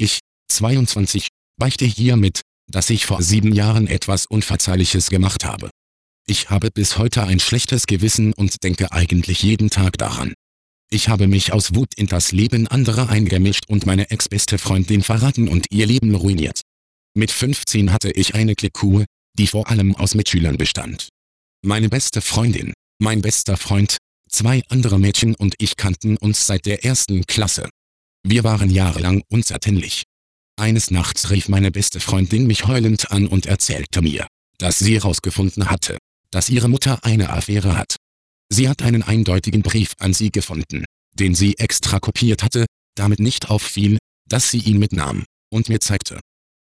Ich, 22, beichte hiermit, dass ich vor sieben Jahren etwas Unverzeihliches gemacht habe. Ich habe bis heute ein schlechtes Gewissen und denke eigentlich jeden Tag daran. Ich habe mich aus Wut in das Leben anderer eingemischt und meine ex-beste Freundin verraten und ihr Leben ruiniert. Mit 15 hatte ich eine Klickkuh, die vor allem aus Mitschülern bestand. Meine beste Freundin, mein bester Freund, zwei andere Mädchen und ich kannten uns seit der ersten Klasse. Wir waren jahrelang unzertrennlich. Eines Nachts rief meine beste Freundin mich heulend an und erzählte mir, dass sie herausgefunden hatte, dass ihre Mutter eine Affäre hat. Sie hat einen eindeutigen Brief an sie gefunden, den sie extra kopiert hatte, damit nicht auffiel, dass sie ihn mitnahm, und mir zeigte.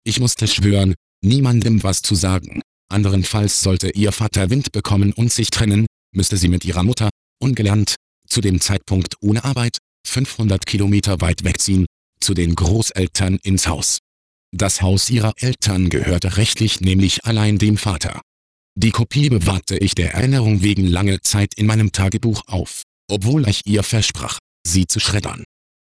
Ich musste schwören, niemandem was zu sagen, anderenfalls sollte ihr Vater Wind bekommen und sich trennen, müsste sie mit ihrer Mutter, ungelernt, zu dem Zeitpunkt ohne Arbeit, 500 Kilometer weit wegziehen, zu den Großeltern ins Haus. Das Haus ihrer Eltern gehörte rechtlich nämlich allein dem Vater. Die Kopie bewahrte ich der Erinnerung wegen lange Zeit in meinem Tagebuch auf, obwohl ich ihr versprach, sie zu schreddern.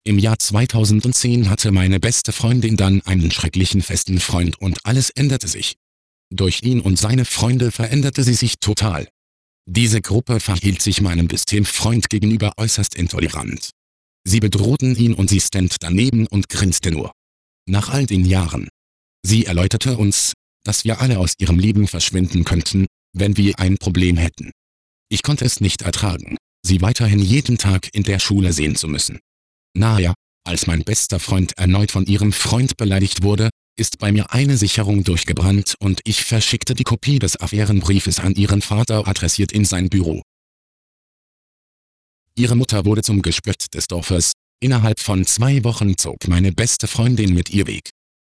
Im Jahr 2010 hatte meine beste Freundin dann einen schrecklichen festen Freund und alles änderte sich. Durch ihn und seine Freunde veränderte sie sich total. Diese Gruppe verhielt sich meinem Systemfreund gegenüber äußerst intolerant. Sie bedrohten ihn und sie stand daneben und grinste nur. Nach all den Jahren. Sie erläuterte uns, dass wir alle aus ihrem Leben verschwinden könnten, wenn wir ein Problem hätten. Ich konnte es nicht ertragen, sie weiterhin jeden Tag in der Schule sehen zu müssen. Naja, als mein bester Freund erneut von ihrem Freund beleidigt wurde, ist bei mir eine Sicherung durchgebrannt und ich verschickte die Kopie des Affärenbriefes an ihren Vater adressiert in sein Büro. Ihre Mutter wurde zum Gespött des Dorfes, innerhalb von zwei Wochen zog meine beste Freundin mit ihr weg.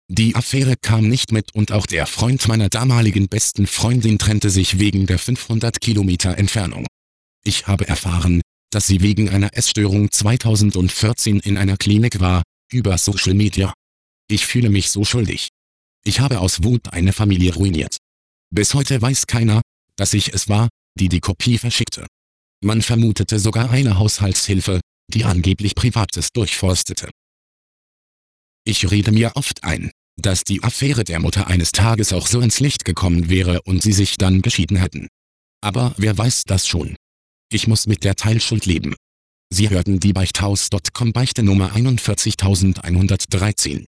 Die Affäre kam nicht mit und auch der Freund meiner damaligen besten Freundin trennte sich wegen der 500 Kilometer Entfernung. Ich habe erfahren, dass sie wegen einer Essstörung 2014 in einer Klinik war, über Social Media. Ich fühle mich so schuldig. Ich habe aus Wut eine Familie ruiniert. Bis heute weiß keiner, dass ich es war, die die Kopie verschickte. Man vermutete sogar eine Haushaltshilfe, die angeblich Privates durchforstete. Ich rede mir oft ein, dass die Affäre der Mutter eines Tages auch so ins Licht gekommen wäre und sie sich dann geschieden hätten. Aber wer weiß das schon? Ich muss mit der Teilschuld leben. Sie hörten die Beichthaus.com Beichte Nummer 41113.